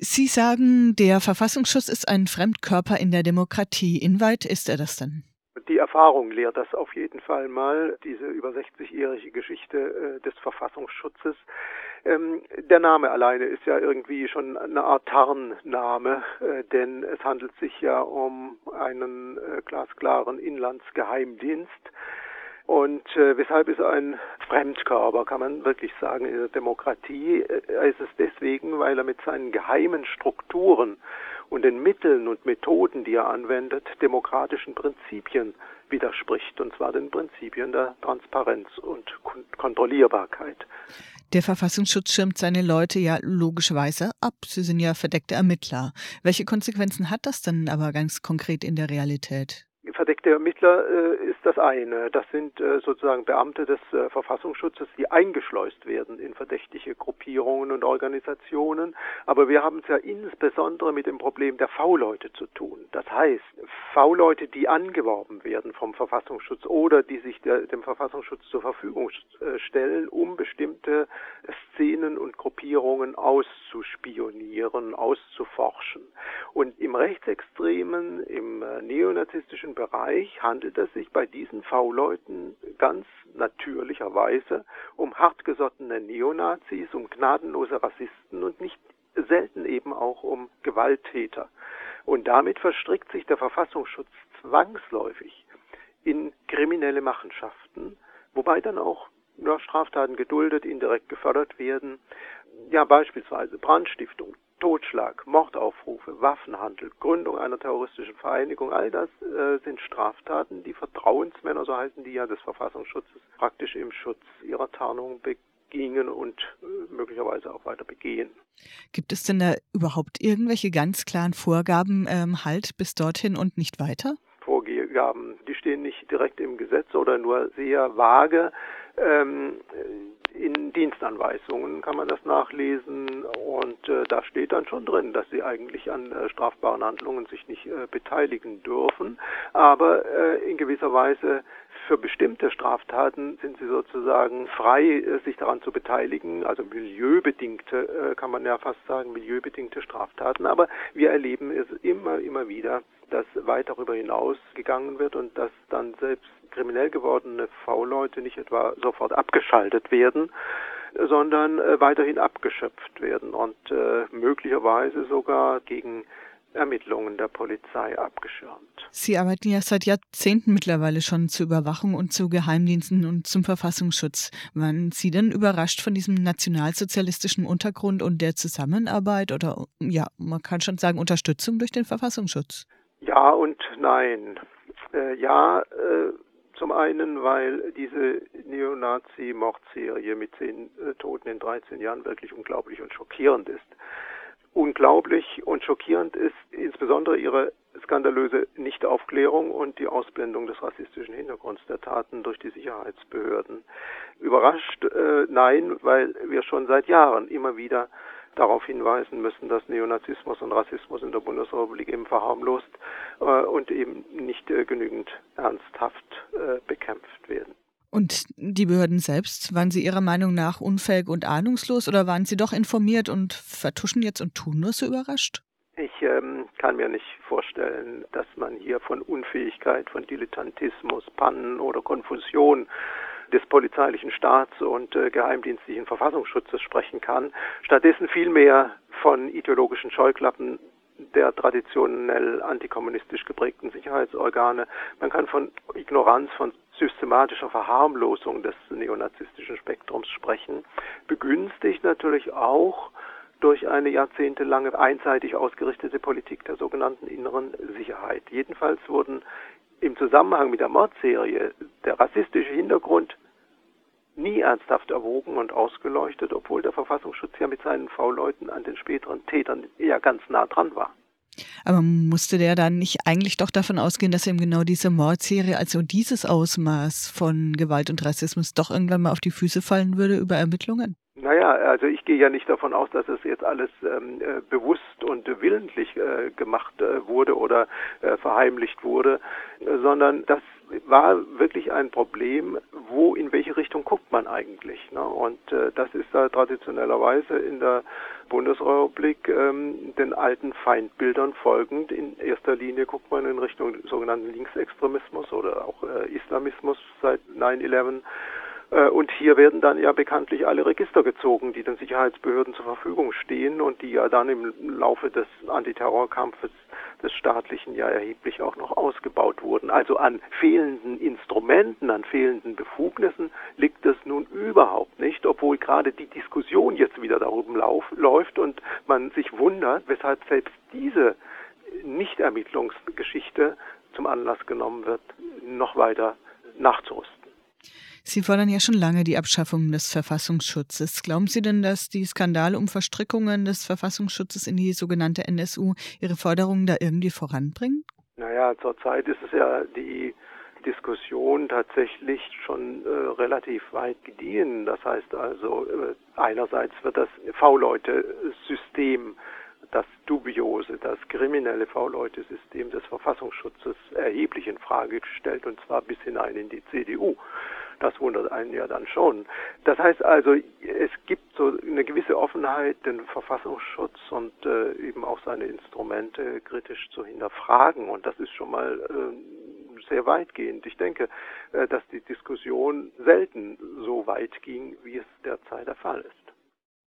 Sie sagen, der Verfassungsschutz ist ein Fremdkörper in der Demokratie. Inwieweit ist er das denn? Die Erfahrung lehrt das auf jeden Fall mal, diese über 60-jährige Geschichte äh, des Verfassungsschutzes. Ähm, der Name alleine ist ja irgendwie schon eine Art Tarnname, äh, denn es handelt sich ja um einen äh, glasklaren Inlandsgeheimdienst. Und äh, weshalb ist er ein Fremdkörper, kann man wirklich sagen, in der Demokratie? Äh, ist es deswegen, weil er mit seinen geheimen Strukturen und den Mitteln und Methoden, die er anwendet, demokratischen Prinzipien widerspricht, und zwar den Prinzipien der Transparenz und Kon Kontrollierbarkeit. Der Verfassungsschutz schirmt seine Leute ja logischerweise ab. Sie sind ja verdeckte Ermittler. Welche Konsequenzen hat das denn aber ganz konkret in der Realität? Verdeckte Ermittler äh, ist das eine. Das sind äh, sozusagen Beamte des äh, Verfassungsschutzes, die eingeschleust werden in verdächtige Gruppierungen und Organisationen. Aber wir haben es ja insbesondere mit dem Problem der V-Leute zu tun. Das heißt, V-Leute, die angeworben werden vom Verfassungsschutz oder die sich der, dem Verfassungsschutz zur Verfügung äh, stellen, um bestimmte Szenen und Gruppierungen auszuspionieren, auszuforschen. Und im rechtsextremen, im äh, neonazistischen Bereich handelt es sich bei diesen V-Leuten ganz natürlicherweise um hartgesottene Neonazis, um gnadenlose Rassisten und nicht selten eben auch um Gewalttäter. Und damit verstrickt sich der Verfassungsschutz zwangsläufig in kriminelle Machenschaften, wobei dann auch ja, Straftaten geduldet, indirekt gefördert werden. Ja, beispielsweise Brandstiftung, Totschlag, Mordaufrufe, Waffenhandel, Gründung einer terroristischen Vereinigung, all das äh, sind Straftaten, die Vertrauensmänner, so heißen die ja, des Verfassungsschutzes, praktisch im Schutz ihrer Tarnung begingen und äh, möglicherweise auch weiter begehen. Gibt es denn da überhaupt irgendwelche ganz klaren Vorgaben, ähm, halt bis dorthin und nicht weiter? Vorgaben, die stehen nicht direkt im Gesetz oder nur sehr vage. Ähm, in Dienstanweisungen kann man das nachlesen äh, da steht dann schon drin, dass sie eigentlich an äh, strafbaren Handlungen sich nicht äh, beteiligen dürfen, aber äh, in gewisser Weise für bestimmte Straftaten sind sie sozusagen frei, äh, sich daran zu beteiligen, also milieubedingte, äh, kann man ja fast sagen, milieubedingte Straftaten. Aber wir erleben es immer, immer wieder, dass weit darüber hinaus gegangen wird und dass dann selbst kriminell gewordene V-Leute nicht etwa sofort abgeschaltet werden, sondern äh, weiterhin abgeschöpft werden und äh, möglicherweise sogar gegen Ermittlungen der Polizei abgeschirmt. Sie arbeiten ja seit Jahrzehnten mittlerweile schon zur Überwachung und zu Geheimdiensten und zum Verfassungsschutz. Waren Sie denn überrascht von diesem nationalsozialistischen Untergrund und der Zusammenarbeit oder ja, man kann schon sagen Unterstützung durch den Verfassungsschutz? Ja und nein. Äh, ja, äh, zum einen, weil diese Neonazi-Mordserie mit zehn äh, Toten in 13 Jahren wirklich unglaublich und schockierend ist. Unglaublich und schockierend ist insbesondere ihre skandalöse Nichtaufklärung und die Ausblendung des rassistischen Hintergrunds der Taten durch die Sicherheitsbehörden. Überrascht? Äh, nein, weil wir schon seit Jahren immer wieder darauf hinweisen müssen, dass Neonazismus und Rassismus in der Bundesrepublik eben verharmlost äh, und eben nicht äh, genügend ernsthaft äh, bekämpft werden. Und die Behörden selbst, waren sie Ihrer Meinung nach unfähig und ahnungslos oder waren sie doch informiert und vertuschen jetzt und tun nur so überrascht? Ich ähm, kann mir nicht vorstellen, dass man hier von Unfähigkeit, von Dilettantismus, Pannen oder Konfusion des polizeilichen Staats und äh, geheimdienstlichen Verfassungsschutzes sprechen kann. Stattdessen vielmehr von ideologischen Scheuklappen der traditionell antikommunistisch geprägten Sicherheitsorgane. Man kann von Ignoranz, von systematischer Verharmlosung des neonazistischen Spektrums sprechen, begünstigt natürlich auch durch eine jahrzehntelange einseitig ausgerichtete Politik der sogenannten inneren Sicherheit. Jedenfalls wurden im Zusammenhang mit der Mordserie der rassistische Hintergrund nie ernsthaft erwogen und ausgeleuchtet, obwohl der Verfassungsschutz ja mit seinen V-Leuten an den späteren Tätern ja ganz nah dran war. Aber musste der dann nicht eigentlich doch davon ausgehen, dass eben genau diese Mordserie, also dieses Ausmaß von Gewalt und Rassismus doch irgendwann mal auf die Füße fallen würde über Ermittlungen? Naja, also ich gehe ja nicht davon aus, dass es jetzt alles ähm, äh, bewusst und willentlich äh, gemacht äh, wurde oder äh, verheimlicht wurde, sondern dass war wirklich ein Problem, wo in welche Richtung guckt man eigentlich. Ne? Und äh, das ist da traditionellerweise in der Bundesrepublik ähm, den alten Feindbildern folgend. In erster Linie guckt man in Richtung sogenannten Linksextremismus oder auch äh, Islamismus seit 9-11 äh, und hier werden dann ja bekanntlich alle Register gezogen, die den Sicherheitsbehörden zur Verfügung stehen und die ja dann im Laufe des Antiterrorkampfes des staatlichen ja erheblich auch noch ausgebaut wurden. Also an fehlenden Instrumenten, an fehlenden Befugnissen liegt es nun überhaupt nicht, obwohl gerade die Diskussion jetzt wieder lauf, läuft und man sich wundert, weshalb selbst diese Nichtermittlungsgeschichte zum Anlass genommen wird, noch weiter nachzurüsten. Sie fordern ja schon lange die Abschaffung des Verfassungsschutzes. Glauben Sie denn, dass die Skandale um Verstrickungen des Verfassungsschutzes in die sogenannte NSU Ihre Forderungen da irgendwie voranbringen? Naja, zurzeit ist es ja die Diskussion tatsächlich schon äh, relativ weit gediehen. Das heißt also, äh, einerseits wird das V-Leute-System das dubiose, das kriminelle V-Leute-System des Verfassungsschutzes erheblich in Frage gestellt und zwar bis hinein in die CDU. Das wundert einen ja dann schon. Das heißt also, es gibt so eine gewisse Offenheit, den Verfassungsschutz und äh, eben auch seine Instrumente kritisch zu hinterfragen. Und das ist schon mal äh, sehr weitgehend. Ich denke, äh, dass die Diskussion selten so weit ging, wie es derzeit der Fall ist.